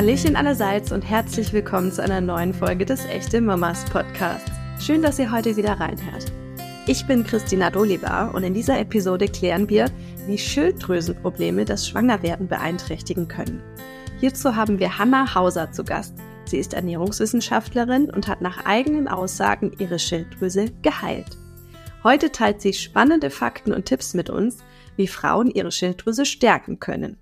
Hallöchen allerseits und herzlich willkommen zu einer neuen Folge des Echte Mamas Podcasts. Schön, dass ihr heute wieder reinhört. Ich bin Christina Dolibar und in dieser Episode klären wir, wie Schilddrüsenprobleme das Schwangerwerden beeinträchtigen können. Hierzu haben wir Hanna Hauser zu Gast. Sie ist Ernährungswissenschaftlerin und hat nach eigenen Aussagen ihre Schilddrüse geheilt. Heute teilt sie spannende Fakten und Tipps mit uns, wie Frauen ihre Schilddrüse stärken können.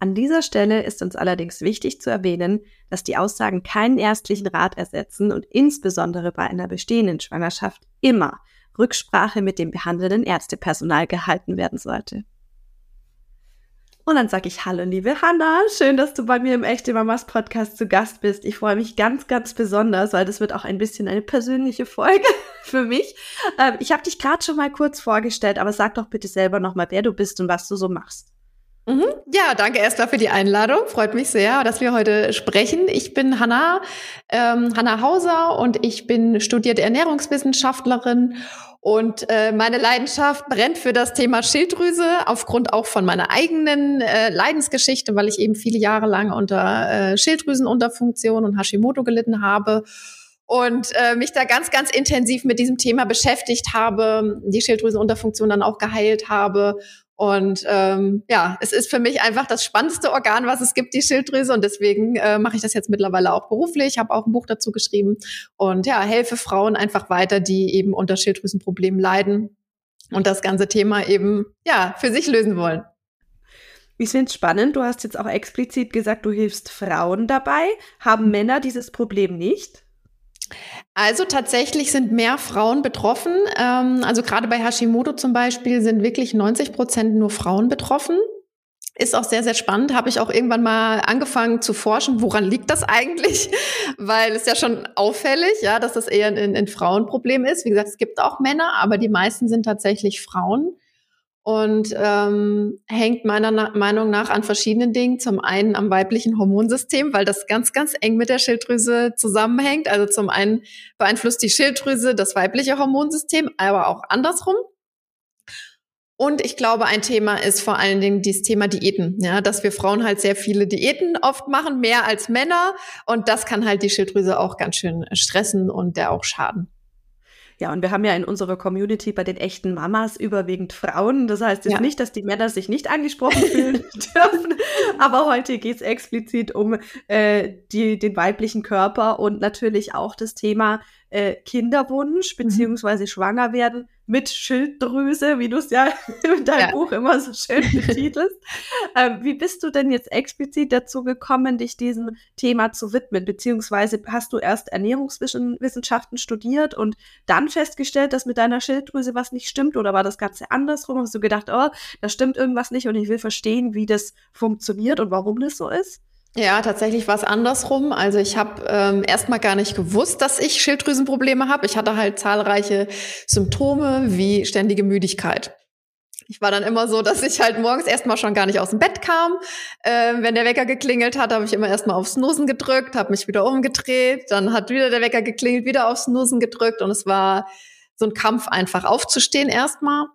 An dieser Stelle ist uns allerdings wichtig zu erwähnen, dass die Aussagen keinen ärztlichen Rat ersetzen und insbesondere bei einer bestehenden Schwangerschaft immer Rücksprache mit dem behandelnden Ärztepersonal gehalten werden sollte. Und dann sage ich Hallo, liebe Hanna. Schön, dass du bei mir im Echte Mamas Podcast zu Gast bist. Ich freue mich ganz, ganz besonders, weil das wird auch ein bisschen eine persönliche Folge für mich. Ähm, ich habe dich gerade schon mal kurz vorgestellt, aber sag doch bitte selber nochmal, wer du bist und was du so machst. Mhm. Ja, danke erstmal für die Einladung. Freut mich sehr, dass wir heute sprechen. Ich bin Hanna, ähm, Hanna Hauser und ich bin studierte Ernährungswissenschaftlerin und äh, meine Leidenschaft brennt für das Thema Schilddrüse aufgrund auch von meiner eigenen äh, Leidensgeschichte, weil ich eben viele Jahre lang unter äh, Schilddrüsenunterfunktion und Hashimoto gelitten habe und äh, mich da ganz, ganz intensiv mit diesem Thema beschäftigt habe, die Schilddrüsenunterfunktion dann auch geheilt habe und ähm, ja, es ist für mich einfach das spannendste Organ, was es gibt, die Schilddrüse. Und deswegen äh, mache ich das jetzt mittlerweile auch beruflich, habe auch ein Buch dazu geschrieben und ja, helfe Frauen einfach weiter, die eben unter Schilddrüsenproblemen leiden und das ganze Thema eben ja für sich lösen wollen. Ich finde es spannend. Du hast jetzt auch explizit gesagt, du hilfst Frauen dabei. Haben Männer dieses Problem nicht? Also tatsächlich sind mehr Frauen betroffen. Ähm, also gerade bei Hashimoto zum Beispiel sind wirklich 90 Prozent nur Frauen betroffen. Ist auch sehr, sehr spannend. Habe ich auch irgendwann mal angefangen zu forschen, woran liegt das eigentlich? Weil es ja schon auffällig, ja, dass das eher ein, ein Frauenproblem ist. Wie gesagt, es gibt auch Männer, aber die meisten sind tatsächlich Frauen und ähm, hängt meiner Na Meinung nach an verschiedenen Dingen. Zum einen am weiblichen Hormonsystem, weil das ganz, ganz eng mit der Schilddrüse zusammenhängt. Also zum einen beeinflusst die Schilddrüse das weibliche Hormonsystem, aber auch andersrum. Und ich glaube, ein Thema ist vor allen Dingen dieses Thema Diäten, ja, dass wir Frauen halt sehr viele Diäten oft machen, mehr als Männer. Und das kann halt die Schilddrüse auch ganz schön stressen und der auch schaden. Ja, und wir haben ja in unserer Community bei den echten Mamas überwiegend Frauen. Das heißt jetzt ja. nicht, dass die Männer sich nicht angesprochen fühlen dürfen. Aber heute geht es explizit um äh, die, den weiblichen Körper und natürlich auch das Thema äh, Kinderwunsch mhm. beziehungsweise schwanger werden mit Schilddrüse, wie du es ja in deinem ja. Buch immer so schön betitelst. ähm, wie bist du denn jetzt explizit dazu gekommen, dich diesem Thema zu widmen? Beziehungsweise hast du erst Ernährungswissenschaften studiert und dann festgestellt, dass mit deiner Schilddrüse was nicht stimmt? Oder war das Ganze andersrum? Hast du gedacht, oh, da stimmt irgendwas nicht und ich will verstehen, wie das funktioniert und warum das so ist? Ja, tatsächlich war es andersrum. Also ich habe ähm, erstmal gar nicht gewusst, dass ich Schilddrüsenprobleme habe. Ich hatte halt zahlreiche Symptome wie ständige Müdigkeit. Ich war dann immer so, dass ich halt morgens erstmal schon gar nicht aus dem Bett kam. Ähm, wenn der Wecker geklingelt hat, habe ich immer erstmal aufs Snoosen gedrückt, habe mich wieder umgedreht, dann hat wieder der Wecker geklingelt, wieder aufs Snoosen gedrückt und es war so ein Kampf einfach aufzustehen erstmal.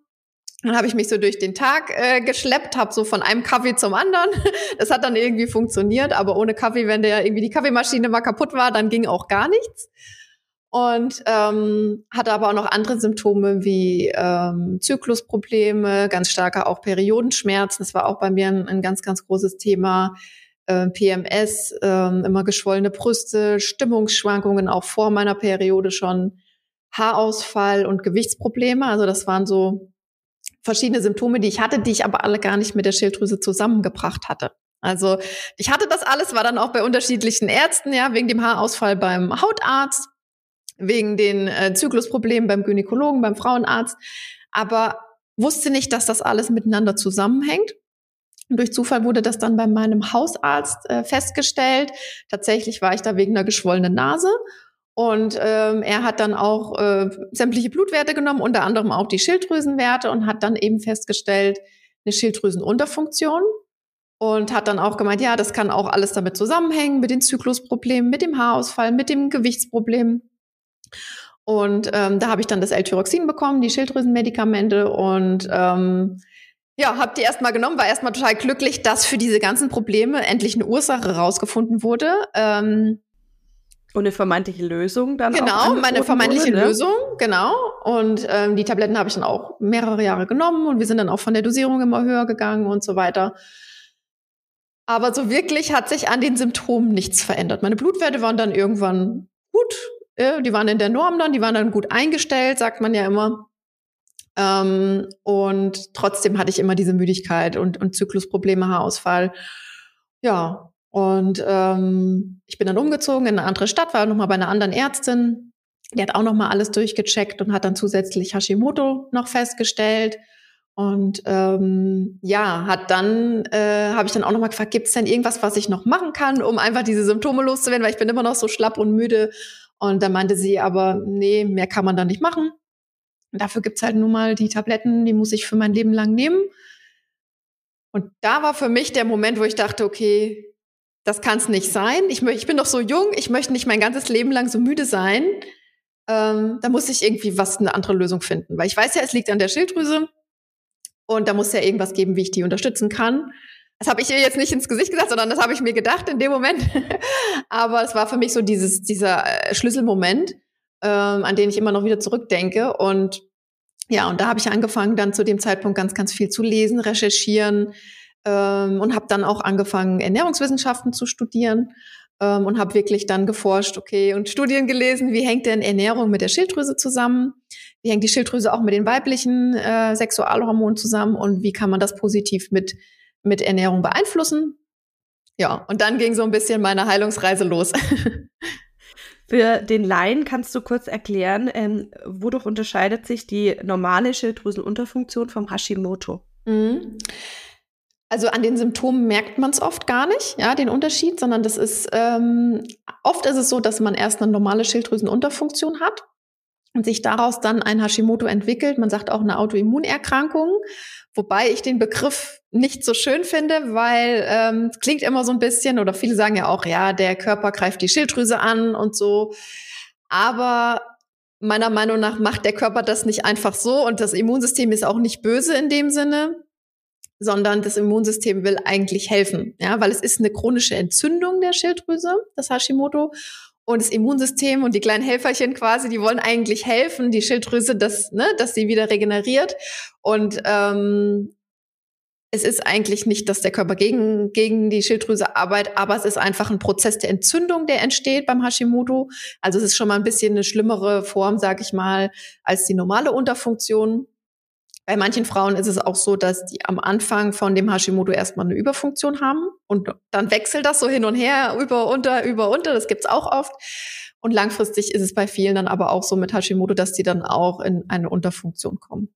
Dann habe ich mich so durch den Tag äh, geschleppt, habe so von einem Kaffee zum anderen. Das hat dann irgendwie funktioniert, aber ohne Kaffee, wenn der irgendwie die Kaffeemaschine mal kaputt war, dann ging auch gar nichts. Und ähm, hatte aber auch noch andere Symptome wie ähm, Zyklusprobleme, ganz starker auch Periodenschmerzen. Das war auch bei mir ein, ein ganz, ganz großes Thema. Äh, PMS, äh, immer geschwollene Brüste, Stimmungsschwankungen auch vor meiner Periode schon, Haarausfall und Gewichtsprobleme. Also das waren so verschiedene Symptome, die ich hatte, die ich aber alle gar nicht mit der Schilddrüse zusammengebracht hatte. Also ich hatte das alles, war dann auch bei unterschiedlichen Ärzten, ja, wegen dem Haarausfall beim Hautarzt, wegen den äh, Zyklusproblemen beim Gynäkologen, beim Frauenarzt, aber wusste nicht, dass das alles miteinander zusammenhängt. Und durch Zufall wurde das dann bei meinem Hausarzt äh, festgestellt. Tatsächlich war ich da wegen einer geschwollenen Nase und ähm, er hat dann auch äh, sämtliche Blutwerte genommen, unter anderem auch die Schilddrüsenwerte und hat dann eben festgestellt, eine Schilddrüsenunterfunktion. Und hat dann auch gemeint, ja, das kann auch alles damit zusammenhängen, mit den Zyklusproblemen, mit dem Haarausfall, mit dem Gewichtsproblem. Und ähm, da habe ich dann das L-Tyroxin bekommen, die Schilddrüsenmedikamente. Und ähm, ja, hab die erstmal genommen, war erstmal total glücklich, dass für diese ganzen Probleme endlich eine Ursache rausgefunden wurde. Ähm, und eine vermeintliche Lösung dann Genau, meine vermeintliche wurde, ne? Lösung, genau. Und ähm, die Tabletten habe ich dann auch mehrere Jahre genommen und wir sind dann auch von der Dosierung immer höher gegangen und so weiter. Aber so wirklich hat sich an den Symptomen nichts verändert. Meine Blutwerte waren dann irgendwann gut, äh, die waren in der Norm dann, die waren dann gut eingestellt, sagt man ja immer. Ähm, und trotzdem hatte ich immer diese Müdigkeit und, und Zyklusprobleme, Haarausfall. Ja, und ähm, ich bin dann umgezogen in eine andere Stadt, war nochmal bei einer anderen Ärztin. Die hat auch nochmal alles durchgecheckt und hat dann zusätzlich Hashimoto noch festgestellt. Und ähm, ja, hat dann, äh, habe ich dann auch nochmal gefragt, gibt es denn irgendwas, was ich noch machen kann, um einfach diese Symptome loszuwerden, weil ich bin immer noch so schlapp und müde. Und dann meinte sie aber, nee, mehr kann man da nicht machen. Dafür gibt's halt nun mal die Tabletten, die muss ich für mein Leben lang nehmen. Und da war für mich der Moment, wo ich dachte, okay, das kann es nicht sein. Ich, ich bin doch so jung, ich möchte nicht mein ganzes Leben lang so müde sein. Ähm, da muss ich irgendwie was, eine andere Lösung finden. Weil ich weiß ja, es liegt an der Schilddrüse. Und da muss ja irgendwas geben, wie ich die unterstützen kann. Das habe ich ihr jetzt nicht ins Gesicht gesagt, sondern das habe ich mir gedacht in dem Moment. Aber es war für mich so dieses, dieser äh, Schlüsselmoment, ähm, an den ich immer noch wieder zurückdenke. Und ja, und da habe ich angefangen, dann zu dem Zeitpunkt ganz, ganz viel zu lesen, recherchieren ähm, und habe dann auch angefangen, Ernährungswissenschaften zu studieren ähm, und habe wirklich dann geforscht, okay, und Studien gelesen, wie hängt denn Ernährung mit der Schilddrüse zusammen? Wie hängt die Schilddrüse auch mit den weiblichen äh, Sexualhormonen zusammen und wie kann man das positiv mit, mit Ernährung beeinflussen? Ja, und dann ging so ein bisschen meine Heilungsreise los. Für den Laien kannst du kurz erklären, ähm, wodurch unterscheidet sich die normale Schilddrüsenunterfunktion vom Hashimoto? Mhm. Also an den Symptomen merkt man es oft gar nicht, ja, den Unterschied, sondern das ist ähm, oft ist es so, dass man erst eine normale Schilddrüsenunterfunktion hat und sich daraus dann ein Hashimoto entwickelt. Man sagt auch eine Autoimmunerkrankung, wobei ich den Begriff nicht so schön finde, weil ähm, klingt immer so ein bisschen, oder viele sagen ja auch, ja, der Körper greift die Schilddrüse an und so. Aber meiner Meinung nach macht der Körper das nicht einfach so und das Immunsystem ist auch nicht böse in dem Sinne, sondern das Immunsystem will eigentlich helfen, ja, weil es ist eine chronische Entzündung der Schilddrüse, das Hashimoto. Und das Immunsystem und die kleinen Helferchen quasi, die wollen eigentlich helfen, die Schilddrüse, dass, ne, dass sie wieder regeneriert. Und ähm, es ist eigentlich nicht, dass der Körper gegen, gegen die Schilddrüse arbeitet, aber es ist einfach ein Prozess der Entzündung, der entsteht beim Hashimoto. Also es ist schon mal ein bisschen eine schlimmere Form, sag ich mal, als die normale Unterfunktion. Bei manchen Frauen ist es auch so, dass die am Anfang von dem Hashimoto erstmal eine Überfunktion haben und dann wechselt das so hin und her, über, unter, über, unter. Das gibt's auch oft. Und langfristig ist es bei vielen dann aber auch so mit Hashimoto, dass die dann auch in eine Unterfunktion kommen.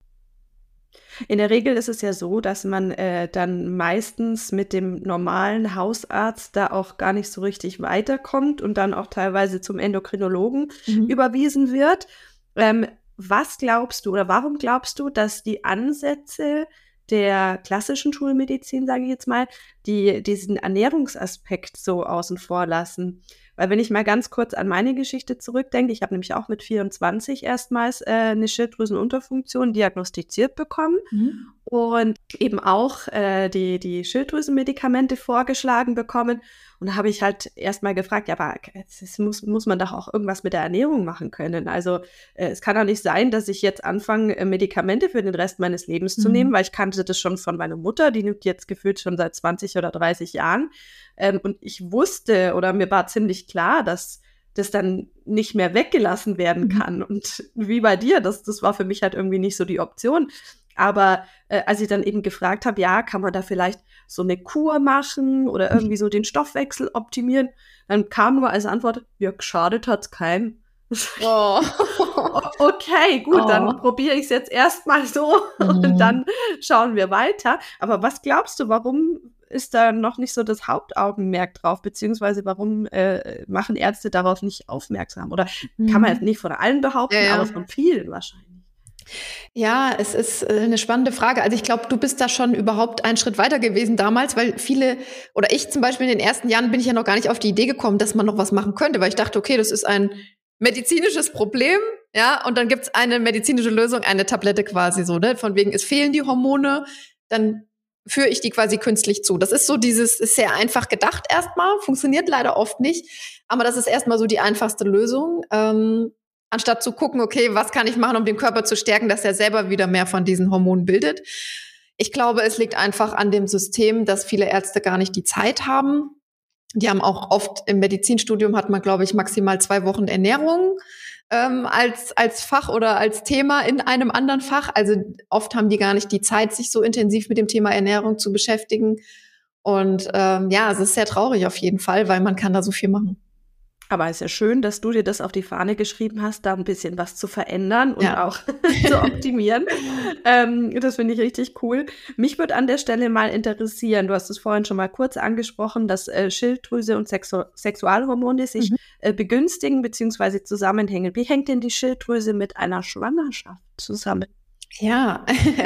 In der Regel ist es ja so, dass man äh, dann meistens mit dem normalen Hausarzt da auch gar nicht so richtig weiterkommt und dann auch teilweise zum Endokrinologen mhm. überwiesen wird. Ähm, was glaubst du oder warum glaubst du, dass die Ansätze der klassischen Schulmedizin, sage ich jetzt mal, die diesen Ernährungsaspekt so außen vor lassen? Weil wenn ich mal ganz kurz an meine Geschichte zurückdenke, ich habe nämlich auch mit 24 erstmals äh, eine Schilddrüsenunterfunktion diagnostiziert bekommen mhm. und eben auch äh, die, die Schilddrüsenmedikamente vorgeschlagen bekommen. Und da habe ich halt erstmal gefragt, ja, aber es muss, muss man doch auch irgendwas mit der Ernährung machen können. Also äh, es kann doch nicht sein, dass ich jetzt anfange, äh, Medikamente für den Rest meines Lebens mhm. zu nehmen, weil ich kannte das schon von meiner Mutter, die nimmt jetzt gefühlt schon seit 20 oder 30 Jahren. Ähm, und ich wusste oder mir war ziemlich klar, dass das dann nicht mehr weggelassen werden mhm. kann. Und wie bei dir, das, das war für mich halt irgendwie nicht so die Option. Aber äh, als ich dann eben gefragt habe, ja, kann man da vielleicht so eine Kur machen oder mhm. irgendwie so den Stoffwechsel optimieren, dann kam nur als Antwort, ja, geschadet hat's keinem. Oh. okay, gut, oh. dann probiere ich es jetzt erstmal so mhm. und dann schauen wir weiter. Aber was glaubst du, warum ist da noch nicht so das Hauptaugenmerk drauf, beziehungsweise warum äh, machen Ärzte darauf nicht aufmerksam? Oder mhm. kann man jetzt nicht von allen behaupten, ja, ja. aber von vielen wahrscheinlich. Ja, es ist äh, eine spannende Frage. Also ich glaube, du bist da schon überhaupt einen Schritt weiter gewesen damals, weil viele oder ich zum Beispiel in den ersten Jahren bin ich ja noch gar nicht auf die Idee gekommen, dass man noch was machen könnte, weil ich dachte, okay, das ist ein medizinisches Problem, ja, und dann gibt's eine medizinische Lösung, eine Tablette quasi so, ne? Von wegen, es fehlen die Hormone, dann führe ich die quasi künstlich zu. Das ist so dieses, ist sehr einfach gedacht erstmal, funktioniert leider oft nicht, aber das ist erstmal so die einfachste Lösung. Ähm, anstatt zu gucken, okay, was kann ich machen, um den Körper zu stärken, dass er selber wieder mehr von diesen Hormonen bildet. Ich glaube, es liegt einfach an dem System, dass viele Ärzte gar nicht die Zeit haben. Die haben auch oft im Medizinstudium hat man, glaube ich, maximal zwei Wochen Ernährung ähm, als, als Fach oder als Thema in einem anderen Fach. Also oft haben die gar nicht die Zeit, sich so intensiv mit dem Thema Ernährung zu beschäftigen. Und ähm, ja, es ist sehr traurig auf jeden Fall, weil man kann da so viel machen. Aber es ist ja schön, dass du dir das auf die Fahne geschrieben hast, da ein bisschen was zu verändern und ja. auch zu optimieren. ähm, das finde ich richtig cool. Mich würde an der Stelle mal interessieren, du hast es vorhin schon mal kurz angesprochen, dass äh, Schilddrüse und Sexu Sexualhormone sich mhm. äh, begünstigen bzw. zusammenhängen. Wie hängt denn die Schilddrüse mit einer Schwangerschaft zusammen? Ja,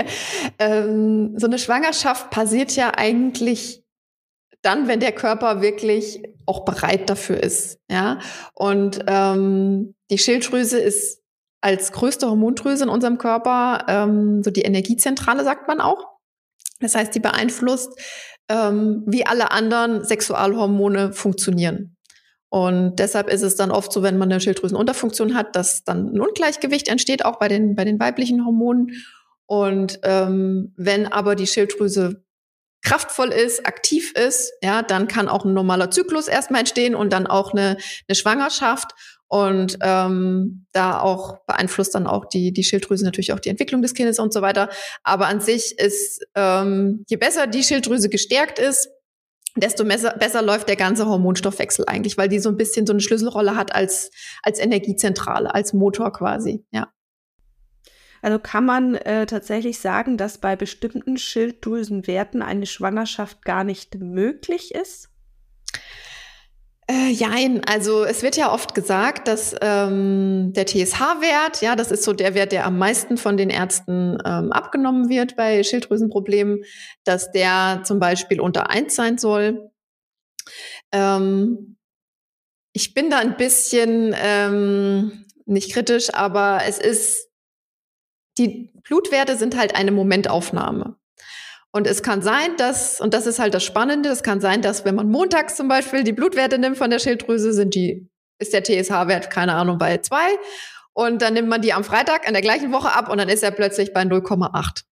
ähm, so eine Schwangerschaft passiert ja eigentlich dann, wenn der Körper wirklich auch bereit dafür ist. Ja, und ähm, die Schilddrüse ist als größte Hormondrüse in unserem Körper ähm, so die Energiezentrale, sagt man auch. Das heißt, die beeinflusst, ähm, wie alle anderen Sexualhormone funktionieren. Und deshalb ist es dann oft so, wenn man eine Schilddrüsenunterfunktion hat, dass dann ein Ungleichgewicht entsteht, auch bei den, bei den weiblichen Hormonen. Und ähm, wenn aber die Schilddrüse kraftvoll ist, aktiv ist, ja, dann kann auch ein normaler Zyklus erstmal entstehen und dann auch eine, eine Schwangerschaft. Und ähm, da auch beeinflusst dann auch die, die Schilddrüse natürlich auch die Entwicklung des Kindes und so weiter. Aber an sich ist, ähm, je besser die Schilddrüse gestärkt ist, desto besser, besser läuft der ganze Hormonstoffwechsel eigentlich, weil die so ein bisschen so eine Schlüsselrolle hat als, als Energiezentrale, als Motor quasi, ja. Also kann man äh, tatsächlich sagen, dass bei bestimmten Schilddrüsenwerten eine Schwangerschaft gar nicht möglich ist? Äh, jein, also es wird ja oft gesagt, dass ähm, der TSH-Wert, ja, das ist so der Wert, der am meisten von den Ärzten ähm, abgenommen wird bei Schilddrüsenproblemen, dass der zum Beispiel unter eins sein soll. Ähm, ich bin da ein bisschen ähm, nicht kritisch, aber es ist die Blutwerte sind halt eine Momentaufnahme. Und es kann sein, dass, und das ist halt das Spannende, es kann sein, dass wenn man montags zum Beispiel die Blutwerte nimmt von der Schilddrüse, sind die, ist der TSH-Wert, keine Ahnung, bei zwei. Und dann nimmt man die am Freitag in der gleichen Woche ab und dann ist er plötzlich bei 0,8.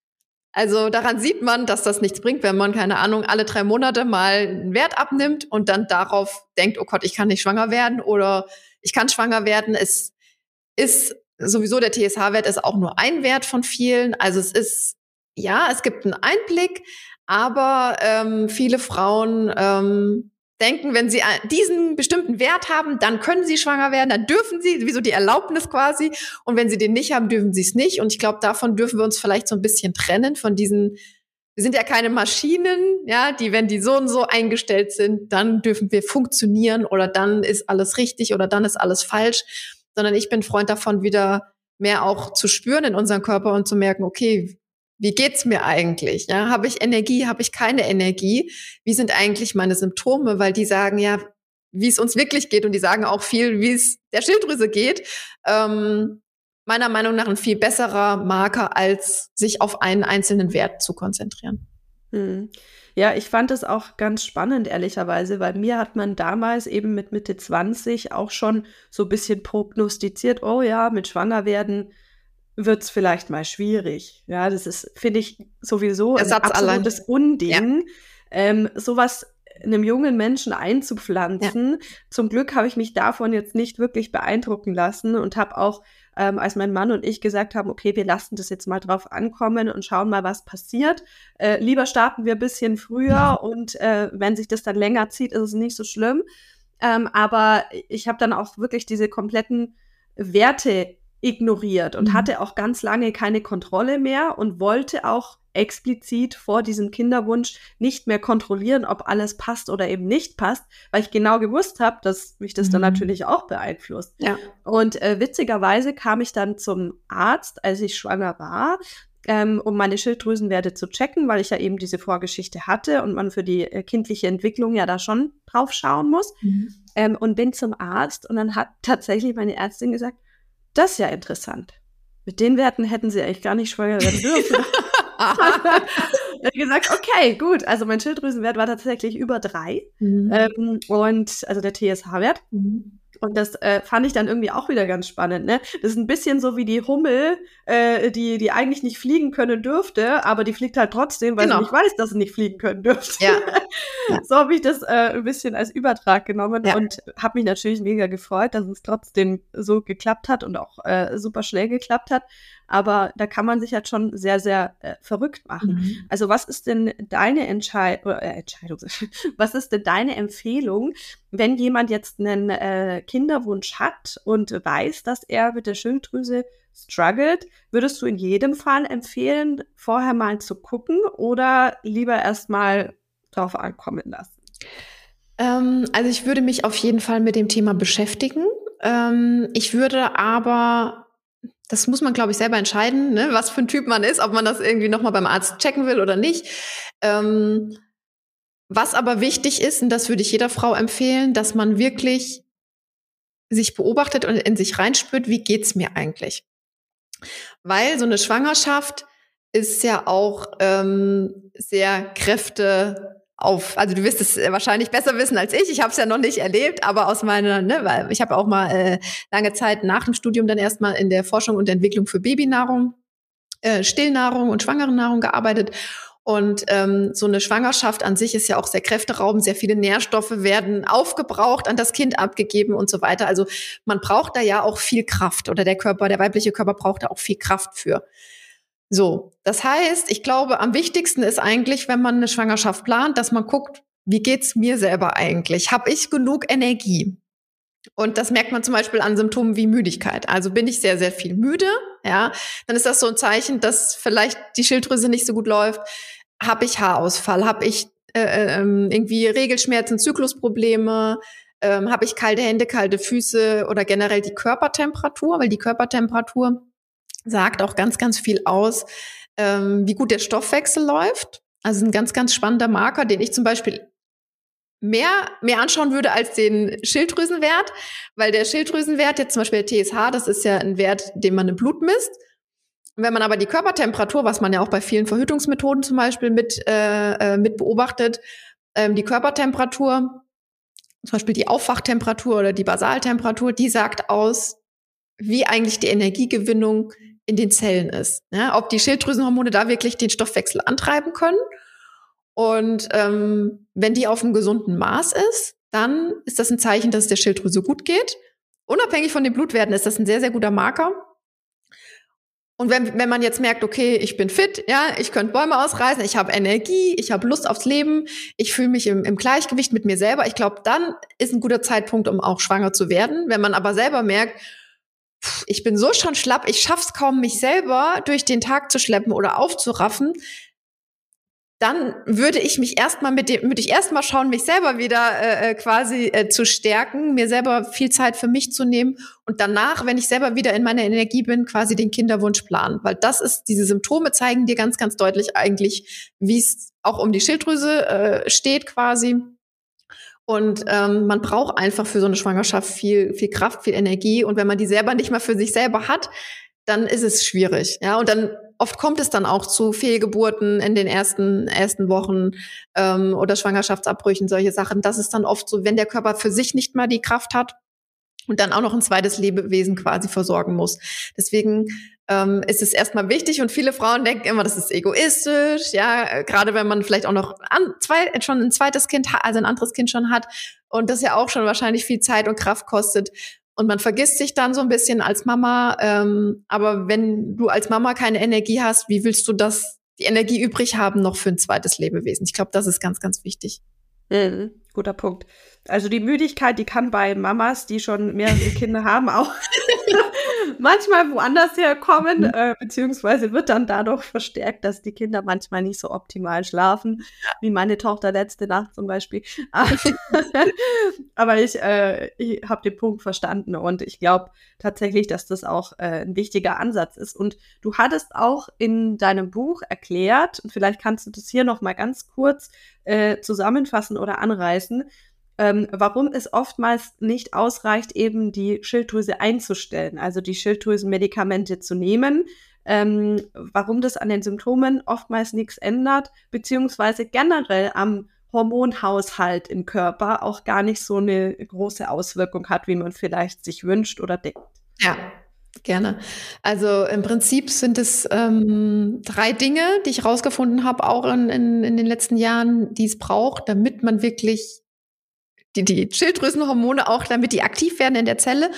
Also daran sieht man, dass das nichts bringt, wenn man, keine Ahnung, alle drei Monate mal einen Wert abnimmt und dann darauf denkt, oh Gott, ich kann nicht schwanger werden oder ich kann schwanger werden. Es ist sowieso der TSH-Wert ist auch nur ein Wert von vielen. Also es ist, ja, es gibt einen Einblick, aber ähm, viele Frauen ähm, denken, wenn sie diesen bestimmten Wert haben, dann können sie schwanger werden, dann dürfen sie, wieso die Erlaubnis quasi. Und wenn sie den nicht haben, dürfen sie es nicht. Und ich glaube, davon dürfen wir uns vielleicht so ein bisschen trennen von diesen wir sind ja keine Maschinen, ja, die, wenn die so und so eingestellt sind, dann dürfen wir funktionieren oder dann ist alles richtig oder dann ist alles falsch sondern ich bin Freund davon, wieder mehr auch zu spüren in unserem Körper und zu merken, okay, wie geht's mir eigentlich? Ja, habe ich Energie? Habe ich keine Energie? Wie sind eigentlich meine Symptome? Weil die sagen ja, wie es uns wirklich geht und die sagen auch viel, wie es der Schilddrüse geht. Ähm, meiner Meinung nach ein viel besserer Marker, als sich auf einen einzelnen Wert zu konzentrieren. Hm. Ja, ich fand es auch ganz spannend, ehrlicherweise, weil mir hat man damals eben mit Mitte 20 auch schon so ein bisschen prognostiziert, oh ja, mit Schwangerwerden wird es vielleicht mal schwierig. Ja, das ist, finde ich, sowieso ein absolutes allein. Unding, ja. ähm, sowas einem jungen Menschen einzupflanzen. Ja. Zum Glück habe ich mich davon jetzt nicht wirklich beeindrucken lassen und habe auch ähm, als mein Mann und ich gesagt haben, okay, wir lassen das jetzt mal drauf ankommen und schauen mal, was passiert. Äh, lieber starten wir ein bisschen früher und äh, wenn sich das dann länger zieht, ist es nicht so schlimm. Ähm, aber ich habe dann auch wirklich diese kompletten Werte ignoriert und mhm. hatte auch ganz lange keine Kontrolle mehr und wollte auch explizit vor diesem Kinderwunsch nicht mehr kontrollieren, ob alles passt oder eben nicht passt, weil ich genau gewusst habe, dass mich das mhm. dann natürlich auch beeinflusst. Ja. Und äh, witzigerweise kam ich dann zum Arzt, als ich schwanger war, ähm, um meine Schilddrüsenwerte zu checken, weil ich ja eben diese Vorgeschichte hatte und man für die äh, kindliche Entwicklung ja da schon drauf schauen muss. Mhm. Ähm, und bin zum Arzt und dann hat tatsächlich meine Ärztin gesagt, das ist ja interessant. Mit den Werten hätten sie eigentlich gar nicht schwanger werden dürfen. habe gesagt, okay, gut. Also mein Schilddrüsenwert war tatsächlich über drei. Mhm. Ähm, und also der TSH-Wert. Mhm. Und das äh, fand ich dann irgendwie auch wieder ganz spannend. Ne? Das ist ein bisschen so wie die Hummel, äh, die, die eigentlich nicht fliegen können dürfte, aber die fliegt halt trotzdem, weil genau. sie nicht weiß, dass sie nicht fliegen können dürfte. Ja. so habe ich das äh, ein bisschen als Übertrag genommen ja. und habe mich natürlich mega gefreut, dass es trotzdem so geklappt hat und auch äh, super schnell geklappt hat. Aber da kann man sich halt schon sehr, sehr äh, verrückt machen. Mhm. Also was ist denn deine Entscheid äh, Entscheidung? was ist denn deine Empfehlung, wenn jemand jetzt einen äh, Kinderwunsch hat und weiß, dass er mit der Schilddrüse struggelt, würdest du in jedem Fall empfehlen, vorher mal zu gucken oder lieber erstmal drauf ankommen lassen? Ähm, also ich würde mich auf jeden Fall mit dem Thema beschäftigen. Ähm, ich würde aber das muss man, glaube ich, selber entscheiden, ne, was für ein Typ man ist, ob man das irgendwie nochmal beim Arzt checken will oder nicht. Ähm, was aber wichtig ist, und das würde ich jeder Frau empfehlen, dass man wirklich sich beobachtet und in sich reinspürt, wie geht's mir eigentlich? Weil so eine Schwangerschaft ist ja auch ähm, sehr Kräfte auf, also du wirst es wahrscheinlich besser wissen als ich. Ich habe es ja noch nicht erlebt, aber aus meiner, ne, weil ich habe auch mal äh, lange Zeit nach dem Studium dann erstmal in der Forschung und Entwicklung für Babynahrung, äh, Stillnahrung und Schwangerennahrung gearbeitet. Und ähm, so eine Schwangerschaft an sich ist ja auch sehr kräfteraubend, sehr viele Nährstoffe werden aufgebraucht, an das Kind abgegeben und so weiter. Also man braucht da ja auch viel Kraft oder der Körper, der weibliche Körper braucht da auch viel Kraft für. So, das heißt, ich glaube, am wichtigsten ist eigentlich, wenn man eine Schwangerschaft plant, dass man guckt, wie geht's mir selber eigentlich? Habe ich genug Energie? Und das merkt man zum Beispiel an Symptomen wie Müdigkeit. Also bin ich sehr, sehr viel müde, ja, dann ist das so ein Zeichen, dass vielleicht die Schilddrüse nicht so gut läuft. Habe ich Haarausfall? Habe ich äh, äh, ähm, irgendwie Regelschmerzen, Zyklusprobleme? Ähm, Habe ich kalte Hände, kalte Füße oder generell die Körpertemperatur? Weil die Körpertemperatur sagt auch ganz, ganz viel aus, ähm, wie gut der Stoffwechsel läuft. Also ein ganz, ganz spannender Marker, den ich zum Beispiel mehr, mehr anschauen würde als den Schilddrüsenwert, weil der Schilddrüsenwert, jetzt zum Beispiel der TSH, das ist ja ein Wert, den man im Blut misst. Wenn man aber die Körpertemperatur, was man ja auch bei vielen Verhütungsmethoden zum Beispiel mit, äh, äh mit beobachtet, ähm, die Körpertemperatur, zum Beispiel die Aufwachtemperatur oder die Basaltemperatur, die sagt aus, wie eigentlich die Energiegewinnung in den Zellen ist. Ja, ob die Schilddrüsenhormone da wirklich den Stoffwechsel antreiben können. Und ähm, wenn die auf einem gesunden Maß ist, dann ist das ein Zeichen, dass es der Schilddrüse gut geht. Unabhängig von den Blutwerten ist das ein sehr, sehr guter Marker. Und wenn, wenn man jetzt merkt, okay, ich bin fit, ja, ich könnte Bäume ausreißen, ich habe Energie, ich habe Lust aufs Leben, ich fühle mich im, im Gleichgewicht mit mir selber, ich glaube, dann ist ein guter Zeitpunkt, um auch schwanger zu werden. Wenn man aber selber merkt, ich bin so schon schlapp, ich schaff's kaum, mich selber durch den Tag zu schleppen oder aufzuraffen, dann würde ich mich erstmal mit dem, würde ich erstmal schauen, mich selber wieder äh, äh, quasi äh, zu stärken, mir selber viel Zeit für mich zu nehmen und danach, wenn ich selber wieder in meiner Energie bin, quasi den Kinderwunsch planen. Weil das ist, diese Symptome zeigen dir ganz, ganz deutlich eigentlich, wie es auch um die Schilddrüse äh, steht quasi und ähm, man braucht einfach für so eine Schwangerschaft viel, viel Kraft, viel Energie. Und wenn man die selber nicht mal für sich selber hat, dann ist es schwierig. Ja, und dann oft kommt es dann auch zu Fehlgeburten in den ersten ersten Wochen ähm, oder Schwangerschaftsabbrüchen, solche Sachen. Das ist dann oft so, wenn der Körper für sich nicht mal die Kraft hat und dann auch noch ein zweites Lebewesen quasi versorgen muss. Deswegen ähm, ist es erstmal wichtig und viele Frauen denken immer, das ist egoistisch, ja, gerade wenn man vielleicht auch noch an, zwei, schon ein zweites Kind also ein anderes Kind schon hat und das ja auch schon wahrscheinlich viel Zeit und Kraft kostet. Und man vergisst sich dann so ein bisschen als Mama. Ähm, aber wenn du als Mama keine Energie hast, wie willst du das, die Energie übrig haben noch für ein zweites Lebewesen? Ich glaube, das ist ganz, ganz wichtig. Mhm, guter Punkt. Also die Müdigkeit, die kann bei Mamas, die schon mehrere Kinder haben, auch manchmal woanders herkommen, mhm. äh, beziehungsweise wird dann dadurch verstärkt, dass die Kinder manchmal nicht so optimal schlafen, wie meine Tochter letzte Nacht zum Beispiel. Aber ich, äh, ich habe den Punkt verstanden und ich glaube tatsächlich, dass das auch äh, ein wichtiger Ansatz ist. Und du hattest auch in deinem Buch erklärt, und vielleicht kannst du das hier noch mal ganz kurz äh, zusammenfassen oder anreißen, ähm, warum es oftmals nicht ausreicht, eben die Schilddrüse einzustellen, also die Schilddrüsenmedikamente zu nehmen, ähm, warum das an den Symptomen oftmals nichts ändert, beziehungsweise generell am Hormonhaushalt im Körper auch gar nicht so eine große Auswirkung hat, wie man vielleicht sich wünscht oder denkt. Ja, Gerne. Also im Prinzip sind es ähm, drei Dinge, die ich rausgefunden habe, auch in, in, in den letzten Jahren, die es braucht, damit man wirklich die, die Schilddrüsenhormone auch, damit die aktiv werden in der Zelle.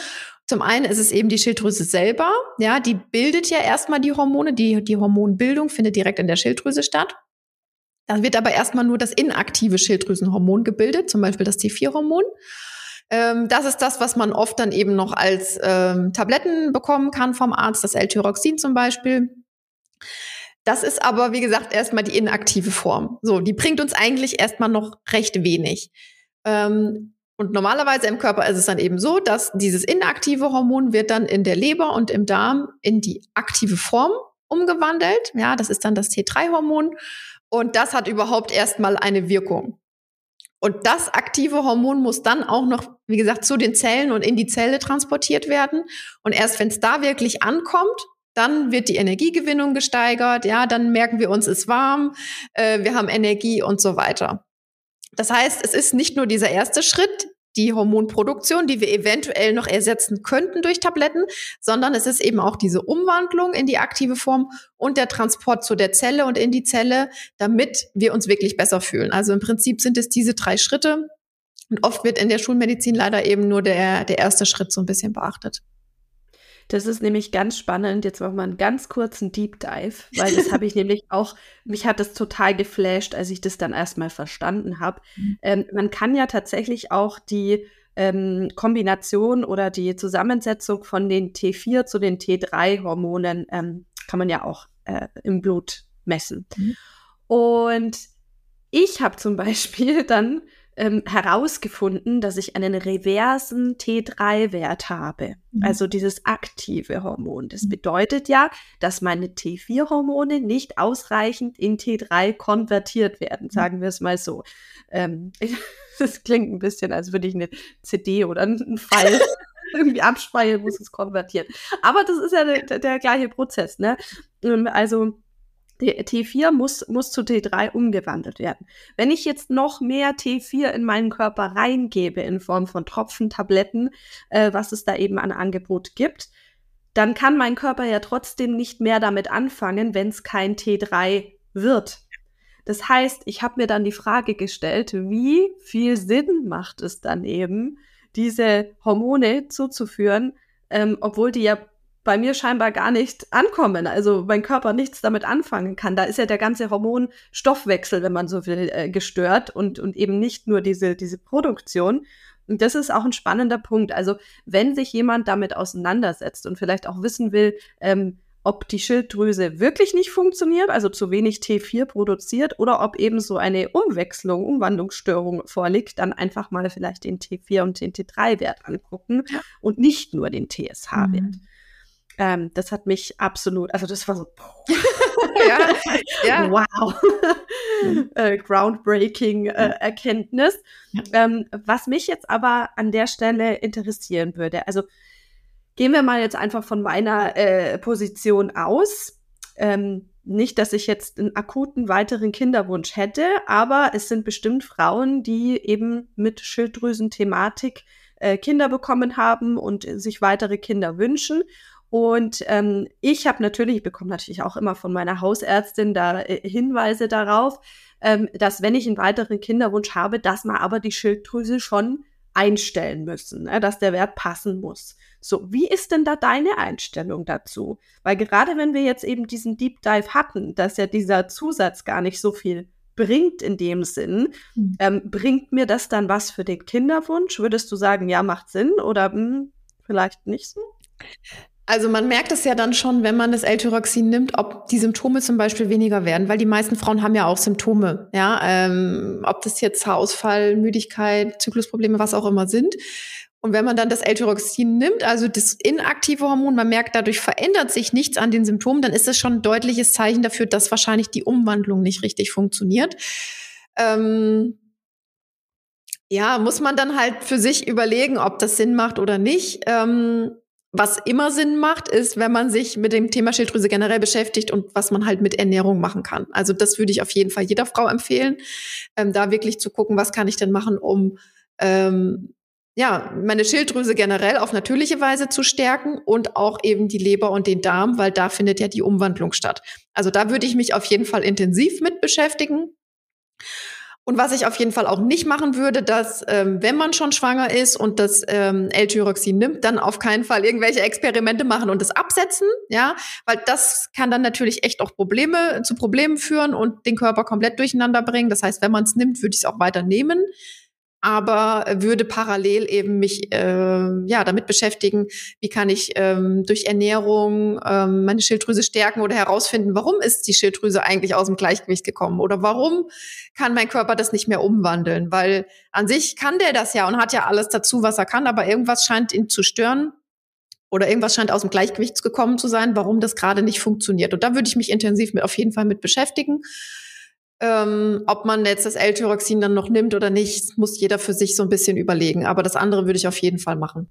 Zum einen ist es eben die Schilddrüse selber, ja, die bildet ja erstmal die Hormone, die, die Hormonbildung findet direkt in der Schilddrüse statt. Dann wird aber erstmal nur das inaktive Schilddrüsenhormon gebildet, zum Beispiel das T4-Hormon. Ähm, das ist das, was man oft dann eben noch als ähm, Tabletten bekommen kann vom Arzt, das L-Tyroxin zum Beispiel. Das ist aber, wie gesagt, erstmal die inaktive Form. So, die bringt uns eigentlich erstmal noch recht wenig. Ähm, und normalerweise im Körper ist es dann eben so, dass dieses inaktive Hormon wird dann in der Leber und im Darm in die aktive Form umgewandelt. Ja, das ist dann das T3-Hormon. Und das hat überhaupt erstmal eine Wirkung. Und das aktive Hormon muss dann auch noch, wie gesagt, zu den Zellen und in die Zelle transportiert werden. Und erst wenn es da wirklich ankommt, dann wird die Energiegewinnung gesteigert. Ja, dann merken wir uns, es ist warm, äh, wir haben Energie und so weiter. Das heißt, es ist nicht nur dieser erste Schritt, die Hormonproduktion, die wir eventuell noch ersetzen könnten durch Tabletten, sondern es ist eben auch diese Umwandlung in die aktive Form und der Transport zu der Zelle und in die Zelle, damit wir uns wirklich besser fühlen. Also im Prinzip sind es diese drei Schritte. Und oft wird in der Schulmedizin leider eben nur der, der erste Schritt so ein bisschen beachtet. Das ist nämlich ganz spannend. Jetzt machen wir einen ganz kurzen Deep Dive, weil das habe ich nämlich auch, mich hat das total geflasht, als ich das dann erstmal verstanden habe. Mhm. Ähm, man kann ja tatsächlich auch die ähm, Kombination oder die Zusammensetzung von den T4 zu den T3-Hormonen ähm, kann man ja auch äh, im Blut messen. Mhm. Und ich habe zum Beispiel dann ähm, herausgefunden, dass ich einen reversen T3-Wert habe, mhm. also dieses aktive Hormon. Das mhm. bedeutet ja, dass meine T4-Hormone nicht ausreichend in T3 konvertiert werden, mhm. sagen wir es mal so. Ähm, das klingt ein bisschen, als würde ich eine CD oder einen Pfeil irgendwie abspeichern, muss es konvertieren. Aber das ist ja der, der gleiche Prozess, ne? Ähm, also T4 muss, muss zu T3 umgewandelt werden. Wenn ich jetzt noch mehr T4 in meinen Körper reingebe in Form von Tropfen, Tabletten, äh, was es da eben an Angebot gibt, dann kann mein Körper ja trotzdem nicht mehr damit anfangen, wenn es kein T3 wird. Das heißt, ich habe mir dann die Frage gestellt, wie viel Sinn macht es dann eben, diese Hormone zuzuführen, ähm, obwohl die ja bei mir scheinbar gar nicht ankommen, also mein Körper nichts damit anfangen kann. Da ist ja der ganze Hormonstoffwechsel, wenn man so will, äh, gestört und, und eben nicht nur diese, diese Produktion. Und das ist auch ein spannender Punkt. Also wenn sich jemand damit auseinandersetzt und vielleicht auch wissen will, ähm, ob die Schilddrüse wirklich nicht funktioniert, also zu wenig T4 produziert, oder ob eben so eine Umwechslung, Umwandlungsstörung vorliegt, dann einfach mal vielleicht den T4 und den T3-Wert angucken und nicht nur den TSH-Wert. Mhm. Ähm, das hat mich absolut, also das war so, ja, ja. wow, äh, groundbreaking äh, Erkenntnis. Ja. Ähm, was mich jetzt aber an der Stelle interessieren würde, also gehen wir mal jetzt einfach von meiner äh, Position aus. Ähm, nicht, dass ich jetzt einen akuten weiteren Kinderwunsch hätte, aber es sind bestimmt Frauen, die eben mit Schilddrüsenthematik äh, Kinder bekommen haben und sich weitere Kinder wünschen. Und ähm, ich habe natürlich, ich bekomme natürlich auch immer von meiner Hausärztin da äh, Hinweise darauf, ähm, dass wenn ich einen weiteren Kinderwunsch habe, dass man aber die Schilddrüse schon einstellen müssen, ne, dass der Wert passen muss. So, wie ist denn da deine Einstellung dazu? Weil gerade wenn wir jetzt eben diesen Deep Dive hatten, dass ja dieser Zusatz gar nicht so viel bringt in dem Sinn, mhm. ähm, bringt mir das dann was für den Kinderwunsch? Würdest du sagen, ja, macht Sinn oder mh, hm, vielleicht nicht so? Also man merkt es ja dann schon, wenn man das L-Tyroxin nimmt, ob die Symptome zum Beispiel weniger werden, weil die meisten Frauen haben ja auch Symptome, ja, ähm, ob das jetzt Haarausfall, Müdigkeit, Zyklusprobleme, was auch immer sind. Und wenn man dann das L-Tyroxin nimmt, also das inaktive Hormon, man merkt, dadurch verändert sich nichts an den Symptomen, dann ist das schon ein deutliches Zeichen dafür, dass wahrscheinlich die Umwandlung nicht richtig funktioniert. Ähm, ja, muss man dann halt für sich überlegen, ob das Sinn macht oder nicht. Ähm, was immer Sinn macht, ist, wenn man sich mit dem Thema Schilddrüse generell beschäftigt und was man halt mit Ernährung machen kann. Also das würde ich auf jeden Fall jeder Frau empfehlen, ähm, da wirklich zu gucken, was kann ich denn machen, um ähm, ja, meine Schilddrüse generell auf natürliche Weise zu stärken und auch eben die Leber und den Darm, weil da findet ja die Umwandlung statt. Also da würde ich mich auf jeden Fall intensiv mit beschäftigen. Und was ich auf jeden Fall auch nicht machen würde, dass ähm, wenn man schon schwanger ist und das ähm, L-Tyroxin nimmt, dann auf keinen Fall irgendwelche Experimente machen und es absetzen, ja, weil das kann dann natürlich echt auch Probleme zu Problemen führen und den Körper komplett durcheinander bringen. Das heißt, wenn man es nimmt, würde ich es auch weiter nehmen aber würde parallel eben mich äh, ja damit beschäftigen, wie kann ich ähm, durch Ernährung ähm, meine Schilddrüse stärken oder herausfinden, warum ist die Schilddrüse eigentlich aus dem Gleichgewicht gekommen oder warum kann mein Körper das nicht mehr umwandeln, weil an sich kann der das ja und hat ja alles dazu, was er kann, aber irgendwas scheint ihn zu stören oder irgendwas scheint aus dem Gleichgewicht gekommen zu sein, warum das gerade nicht funktioniert. Und da würde ich mich intensiv mit auf jeden Fall mit beschäftigen. Ähm, ob man jetzt das L-Tyroxin dann noch nimmt oder nicht, muss jeder für sich so ein bisschen überlegen. Aber das andere würde ich auf jeden Fall machen.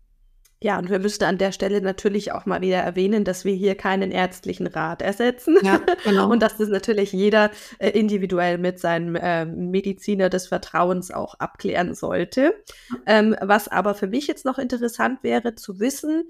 Ja, und wir müssten an der Stelle natürlich auch mal wieder erwähnen, dass wir hier keinen ärztlichen Rat ersetzen. Ja, genau. und dass das natürlich jeder äh, individuell mit seinem äh, Mediziner des Vertrauens auch abklären sollte. Ähm, was aber für mich jetzt noch interessant wäre zu wissen,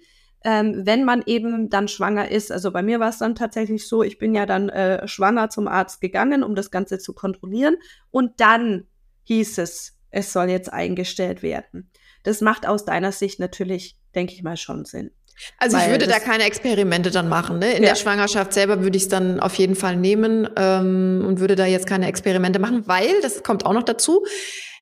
ähm, wenn man eben dann schwanger ist. Also bei mir war es dann tatsächlich so, ich bin ja dann äh, schwanger zum Arzt gegangen, um das Ganze zu kontrollieren. Und dann hieß es, es soll jetzt eingestellt werden. Das macht aus deiner Sicht natürlich, denke ich mal, schon Sinn. Also ich würde da keine Experimente dann machen. Ne? In ja. der Schwangerschaft selber würde ich es dann auf jeden Fall nehmen ähm, und würde da jetzt keine Experimente machen, weil, das kommt auch noch dazu,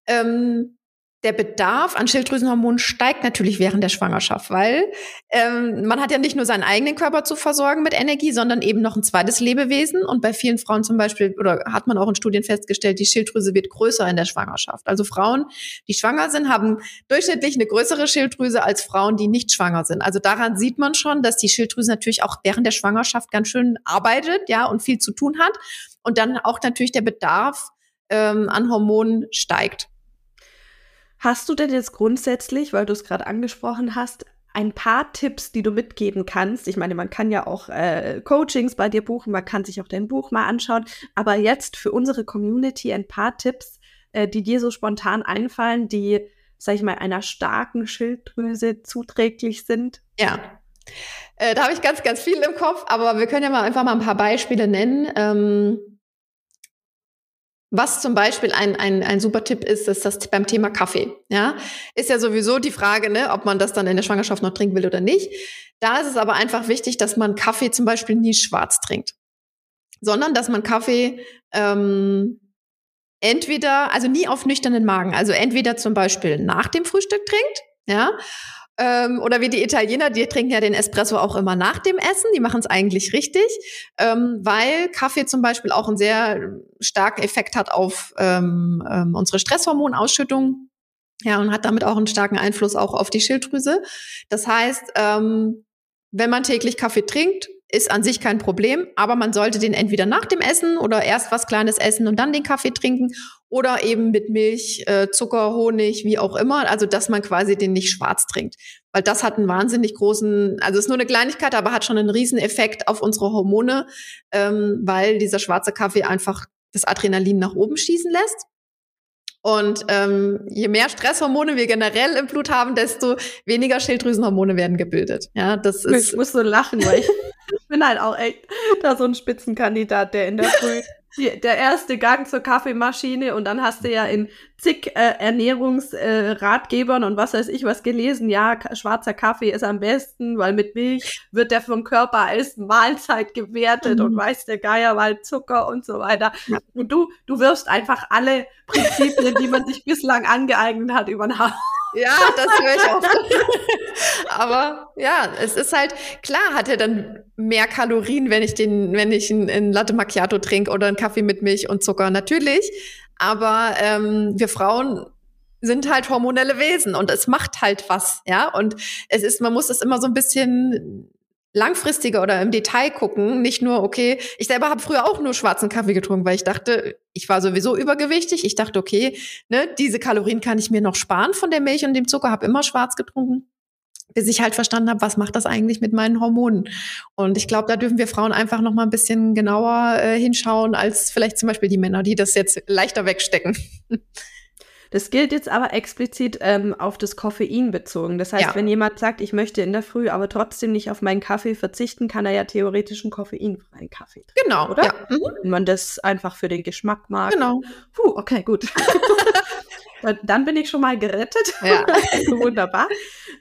ähm, der Bedarf an Schilddrüsenhormonen steigt natürlich während der Schwangerschaft, weil ähm, man hat ja nicht nur seinen eigenen Körper zu versorgen mit Energie, sondern eben noch ein zweites Lebewesen. Und bei vielen Frauen zum Beispiel, oder hat man auch in Studien festgestellt, die Schilddrüse wird größer in der Schwangerschaft. Also Frauen, die schwanger sind, haben durchschnittlich eine größere Schilddrüse als Frauen, die nicht schwanger sind. Also daran sieht man schon, dass die Schilddrüse natürlich auch während der Schwangerschaft ganz schön arbeitet, ja, und viel zu tun hat. Und dann auch natürlich der Bedarf ähm, an Hormonen steigt. Hast du denn jetzt grundsätzlich, weil du es gerade angesprochen hast, ein paar Tipps, die du mitgeben kannst? Ich meine, man kann ja auch äh, Coachings bei dir buchen, man kann sich auch dein Buch mal anschauen, aber jetzt für unsere Community ein paar Tipps, äh, die dir so spontan einfallen, die, sag ich mal, einer starken Schilddrüse zuträglich sind? Ja. Äh, da habe ich ganz, ganz viel im Kopf, aber wir können ja mal einfach mal ein paar Beispiele nennen. Ähm was zum Beispiel ein, ein, ein super Tipp ist, ist das beim Thema Kaffee. Ja, ist ja sowieso die Frage, ne, ob man das dann in der Schwangerschaft noch trinken will oder nicht. Da ist es aber einfach wichtig, dass man Kaffee zum Beispiel nie schwarz trinkt, sondern dass man Kaffee ähm, entweder, also nie auf nüchternen Magen, also entweder zum Beispiel nach dem Frühstück trinkt, ja, ähm, oder wie die Italiener, die trinken ja den Espresso auch immer nach dem Essen. Die machen es eigentlich richtig, ähm, weil Kaffee zum Beispiel auch einen sehr starken Effekt hat auf ähm, ähm, unsere Stresshormonausschüttung. Ja, und hat damit auch einen starken Einfluss auch auf die Schilddrüse. Das heißt, ähm, wenn man täglich Kaffee trinkt, ist an sich kein Problem, aber man sollte den entweder nach dem Essen oder erst was Kleines essen und dann den Kaffee trinken oder eben mit Milch, äh, Zucker, Honig, wie auch immer. Also, dass man quasi den nicht schwarz trinkt. Weil das hat einen wahnsinnig großen, also ist nur eine Kleinigkeit, aber hat schon einen riesen Effekt auf unsere Hormone, ähm, weil dieser schwarze Kaffee einfach das Adrenalin nach oben schießen lässt. Und ähm, je mehr Stresshormone wir generell im Blut haben, desto weniger Schilddrüsenhormone werden gebildet. Ja, das ist. Ich muss so lachen, weil ich, ich bin halt auch echt da so ein Spitzenkandidat, der in der Früh die, der erste Gang zur Kaffeemaschine und dann hast du ja in zig äh, Ernährungsratgebern äh, und was weiß ich was gelesen, ja, schwarzer Kaffee ist am besten, weil mit Milch wird der vom Körper als Mahlzeit gewertet mhm. und weiß der Geier, weil Zucker und so weiter. Ja. Und du, du wirfst einfach alle Prinzipien, die man sich bislang angeeignet hat, über den Haufen. Ja, das höre ich auch. Aber ja, es ist halt, klar hat er dann mehr Kalorien, wenn ich den, wenn ich einen, Latte Macchiato trinke oder einen Kaffee mit Milch und Zucker, natürlich. Aber ähm, wir Frauen sind halt hormonelle Wesen und es macht halt was, ja. Und es ist, man muss das immer so ein bisschen langfristiger oder im Detail gucken, nicht nur, okay, ich selber habe früher auch nur schwarzen Kaffee getrunken, weil ich dachte, ich war sowieso übergewichtig. Ich dachte, okay, ne, diese Kalorien kann ich mir noch sparen von der Milch und dem Zucker, habe immer schwarz getrunken. bis ich halt verstanden habe, was macht das eigentlich mit meinen Hormonen. Und ich glaube, da dürfen wir Frauen einfach noch mal ein bisschen genauer äh, hinschauen als vielleicht zum Beispiel die Männer, die das jetzt leichter wegstecken. Das gilt jetzt aber explizit ähm, auf das Koffein bezogen. Das heißt, ja. wenn jemand sagt, ich möchte in der Früh aber trotzdem nicht auf meinen Kaffee verzichten, kann er ja theoretisch einen koffeinfreien Kaffee trinken. Genau, oder? Ja. Mhm. Wenn man das einfach für den Geschmack mag. Genau. Puh, okay, gut. Dann bin ich schon mal gerettet. Ja. Wunderbar.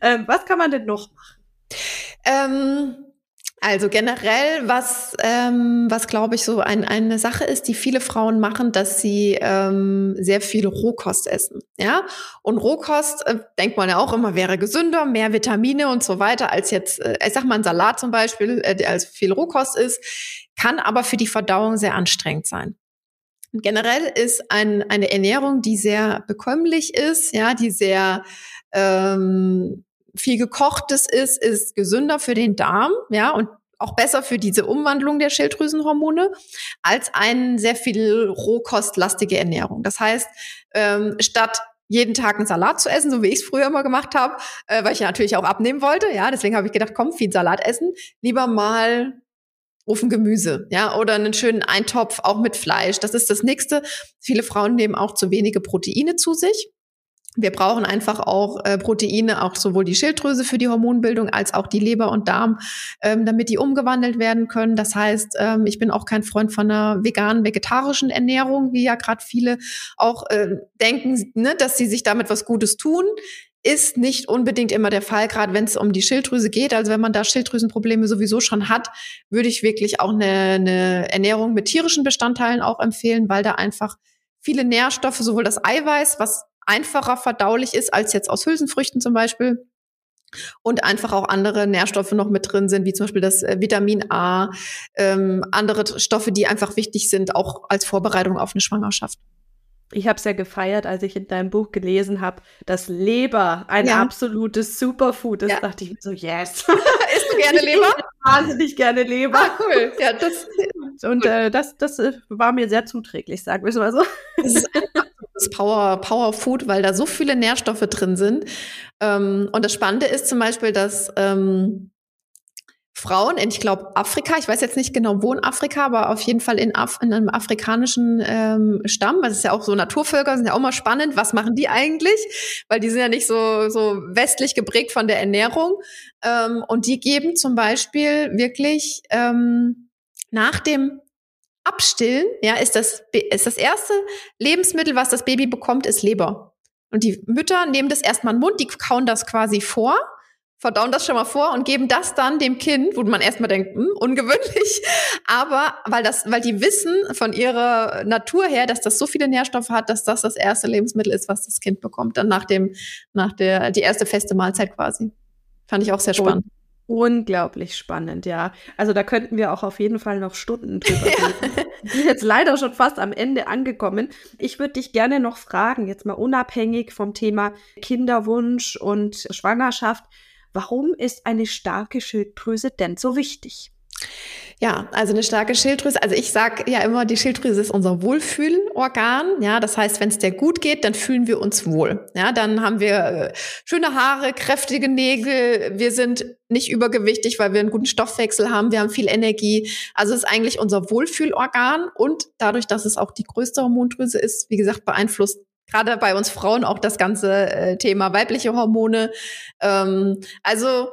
Ähm, was kann man denn noch machen? Ähm, also generell, was, ähm, was glaube ich so ein, eine Sache ist, die viele Frauen machen, dass sie ähm, sehr viel Rohkost essen. Ja, und Rohkost äh, denkt man ja auch immer wäre gesünder, mehr Vitamine und so weiter als jetzt, äh, ich sag mal ein Salat zum Beispiel, äh, der als viel Rohkost ist, kann aber für die Verdauung sehr anstrengend sein. Generell ist ein, eine Ernährung, die sehr bekömmlich ist, ja, die sehr ähm, viel gekochtes ist, ist gesünder für den Darm, ja, und auch besser für diese Umwandlung der Schilddrüsenhormone als eine sehr viel rohkostlastige Ernährung. Das heißt, ähm, statt jeden Tag einen Salat zu essen, so wie ich es früher immer gemacht habe, äh, weil ich natürlich auch abnehmen wollte, ja, deswegen habe ich gedacht, komm, viel Salat essen, lieber mal Ofengemüse, ja, oder einen schönen Eintopf auch mit Fleisch. Das ist das nächste. Viele Frauen nehmen auch zu wenige Proteine zu sich. Wir brauchen einfach auch äh, Proteine, auch sowohl die Schilddrüse für die Hormonbildung als auch die Leber und Darm, ähm, damit die umgewandelt werden können. Das heißt, ähm, ich bin auch kein Freund von einer veganen, vegetarischen Ernährung, wie ja gerade viele auch äh, denken, ne, dass sie sich damit was Gutes tun ist nicht unbedingt immer der Fall, gerade wenn es um die Schilddrüse geht. Also wenn man da Schilddrüsenprobleme sowieso schon hat, würde ich wirklich auch eine, eine Ernährung mit tierischen Bestandteilen auch empfehlen, weil da einfach viele Nährstoffe, sowohl das Eiweiß, was einfacher verdaulich ist als jetzt aus Hülsenfrüchten zum Beispiel, und einfach auch andere Nährstoffe noch mit drin sind, wie zum Beispiel das äh, Vitamin A, ähm, andere Stoffe, die einfach wichtig sind, auch als Vorbereitung auf eine Schwangerschaft. Ich habe es ja gefeiert, als ich in deinem Buch gelesen habe, dass Leber ein ja. absolutes Superfood ist. Ja. dachte ich so, yes. Isst du gerne Leber? wahnsinnig gerne Leber. Ah, cool. Ja, das, und äh, das, das äh, war mir sehr zuträglich, sagen wir es mal so. Das ist das Power, Power Food, weil da so viele nährstoffe drin sind. Ähm, und das Spannende ist zum Beispiel, dass ähm, Frauen in, ich glaube, Afrika, ich weiß jetzt nicht genau, wo in Afrika, aber auf jeden Fall in, Af in einem afrikanischen ähm, Stamm, weil es ist ja auch so Naturvölker, sind ja auch mal spannend, was machen die eigentlich? Weil die sind ja nicht so, so westlich geprägt von der Ernährung. Ähm, und die geben zum Beispiel wirklich ähm, nach dem Abstillen, ja, ist das, ist das erste Lebensmittel, was das Baby bekommt, ist Leber. Und die Mütter nehmen das erstmal in den Mund, die kauen das quasi vor verdauen das schon mal vor und geben das dann dem Kind, wo man erstmal denkt, hm, ungewöhnlich, aber weil das, weil die wissen von ihrer Natur her, dass das so viele Nährstoffe hat, dass das das erste Lebensmittel ist, was das Kind bekommt, dann nach dem, nach der, die erste feste Mahlzeit quasi. Fand ich auch sehr spannend. Unglaublich spannend, ja. Also da könnten wir auch auf jeden Fall noch Stunden drüber reden. ja. Wir sind jetzt leider schon fast am Ende angekommen. Ich würde dich gerne noch fragen, jetzt mal unabhängig vom Thema Kinderwunsch und Schwangerschaft, Warum ist eine starke Schilddrüse denn so wichtig? Ja, also eine starke Schilddrüse. Also ich sage ja immer, die Schilddrüse ist unser Wohlfühlorgan. Ja, das heißt, wenn es dir gut geht, dann fühlen wir uns wohl. Ja, dann haben wir äh, schöne Haare, kräftige Nägel. Wir sind nicht übergewichtig, weil wir einen guten Stoffwechsel haben. Wir haben viel Energie. Also es ist eigentlich unser Wohlfühlorgan und dadurch, dass es auch die größte Hormondrüse ist, wie gesagt, beeinflusst gerade bei uns Frauen auch das ganze äh, Thema weibliche Hormone. Ähm, also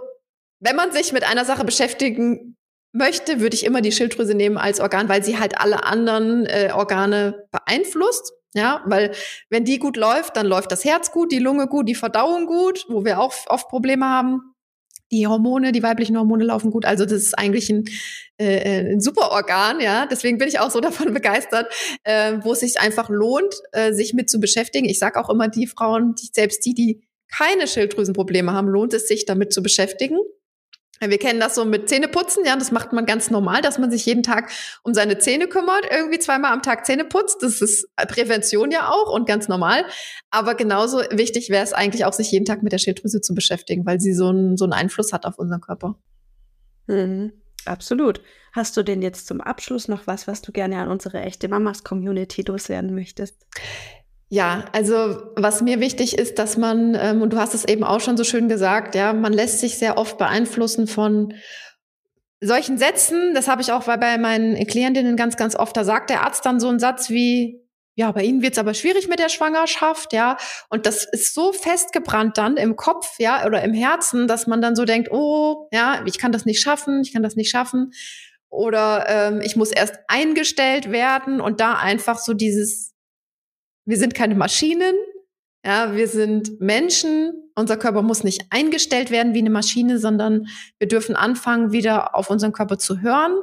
wenn man sich mit einer Sache beschäftigen möchte, würde ich immer die Schilddrüse nehmen als Organ, weil sie halt alle anderen äh, Organe beeinflusst. Ja, weil wenn die gut läuft, dann läuft das Herz gut, die Lunge gut, die Verdauung gut, wo wir auch oft Probleme haben die Hormone, die weiblichen Hormone laufen gut. Also das ist eigentlich ein, äh, äh ein super Organ, ja. Deswegen bin ich auch so davon begeistert, äh, wo es sich einfach lohnt, äh, sich mit zu beschäftigen. Ich sage auch immer, die Frauen, die, selbst die, die keine Schilddrüsenprobleme haben, lohnt es sich damit zu beschäftigen. Wir kennen das so mit Zähneputzen, ja, das macht man ganz normal, dass man sich jeden Tag um seine Zähne kümmert, irgendwie zweimal am Tag Zähne putzt. Das ist Prävention ja auch und ganz normal. Aber genauso wichtig wäre es eigentlich auch, sich jeden Tag mit der Schilddrüse zu beschäftigen, weil sie so einen, so einen Einfluss hat auf unseren Körper. Mhm, absolut. Hast du denn jetzt zum Abschluss noch was, was du gerne an unsere echte Mamas Community loswerden möchtest? Ja, also was mir wichtig ist, dass man, ähm, und du hast es eben auch schon so schön gesagt, ja, man lässt sich sehr oft beeinflussen von solchen Sätzen. Das habe ich auch bei meinen Klientinnen ganz, ganz oft. Da sagt der Arzt dann so einen Satz wie, ja, bei Ihnen wird es aber schwierig mit der Schwangerschaft, ja. Und das ist so festgebrannt dann im Kopf, ja, oder im Herzen, dass man dann so denkt, oh, ja, ich kann das nicht schaffen, ich kann das nicht schaffen. Oder ähm, ich muss erst eingestellt werden und da einfach so dieses, wir sind keine Maschinen, ja, wir sind Menschen. Unser Körper muss nicht eingestellt werden wie eine Maschine, sondern wir dürfen anfangen, wieder auf unseren Körper zu hören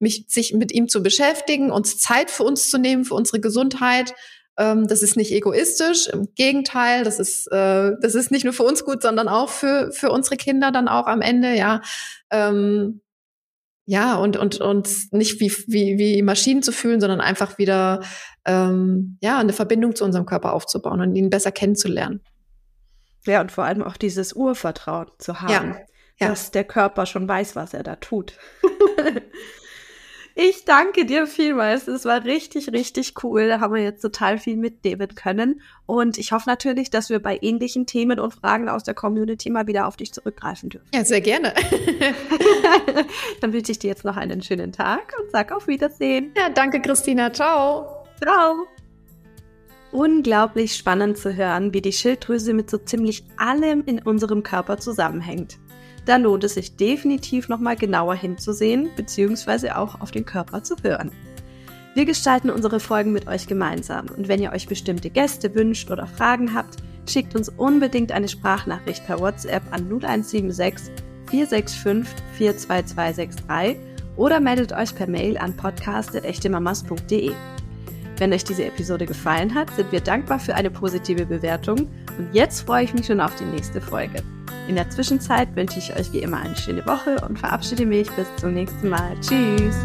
mich, sich mit ihm zu beschäftigen, uns Zeit für uns zu nehmen, für unsere Gesundheit. Ähm, das ist nicht egoistisch, im Gegenteil, das ist, äh, das ist nicht nur für uns gut, sondern auch für, für unsere Kinder dann auch am Ende, ja. Ähm, ja, und, und, und nicht wie, wie, wie Maschinen zu fühlen, sondern einfach wieder ähm, ja, eine Verbindung zu unserem Körper aufzubauen und ihn besser kennenzulernen. Ja, und vor allem auch dieses Urvertrauen zu haben, ja, ja. dass der Körper schon weiß, was er da tut. Ich danke dir vielmals. Es war richtig, richtig cool. Da haben wir jetzt total viel mitnehmen können. Und ich hoffe natürlich, dass wir bei ähnlichen Themen und Fragen aus der Community mal wieder auf dich zurückgreifen dürfen. Ja, sehr gerne. Dann wünsche ich dir jetzt noch einen schönen Tag und sag auf Wiedersehen. Ja, danke, Christina. Ciao. Ciao. Unglaublich spannend zu hören, wie die Schilddrüse mit so ziemlich allem in unserem Körper zusammenhängt da lohnt es sich definitiv nochmal genauer hinzusehen bzw. auch auf den Körper zu hören. Wir gestalten unsere Folgen mit euch gemeinsam und wenn ihr euch bestimmte Gäste wünscht oder Fragen habt, schickt uns unbedingt eine Sprachnachricht per WhatsApp an 0176 465 42263 oder meldet euch per Mail an podcast.echtemamas.de. Wenn euch diese Episode gefallen hat, sind wir dankbar für eine positive Bewertung und jetzt freue ich mich schon auf die nächste Folge. In der Zwischenzeit wünsche ich euch wie immer eine schöne Woche und verabschiede mich bis zum nächsten Mal. Tschüss!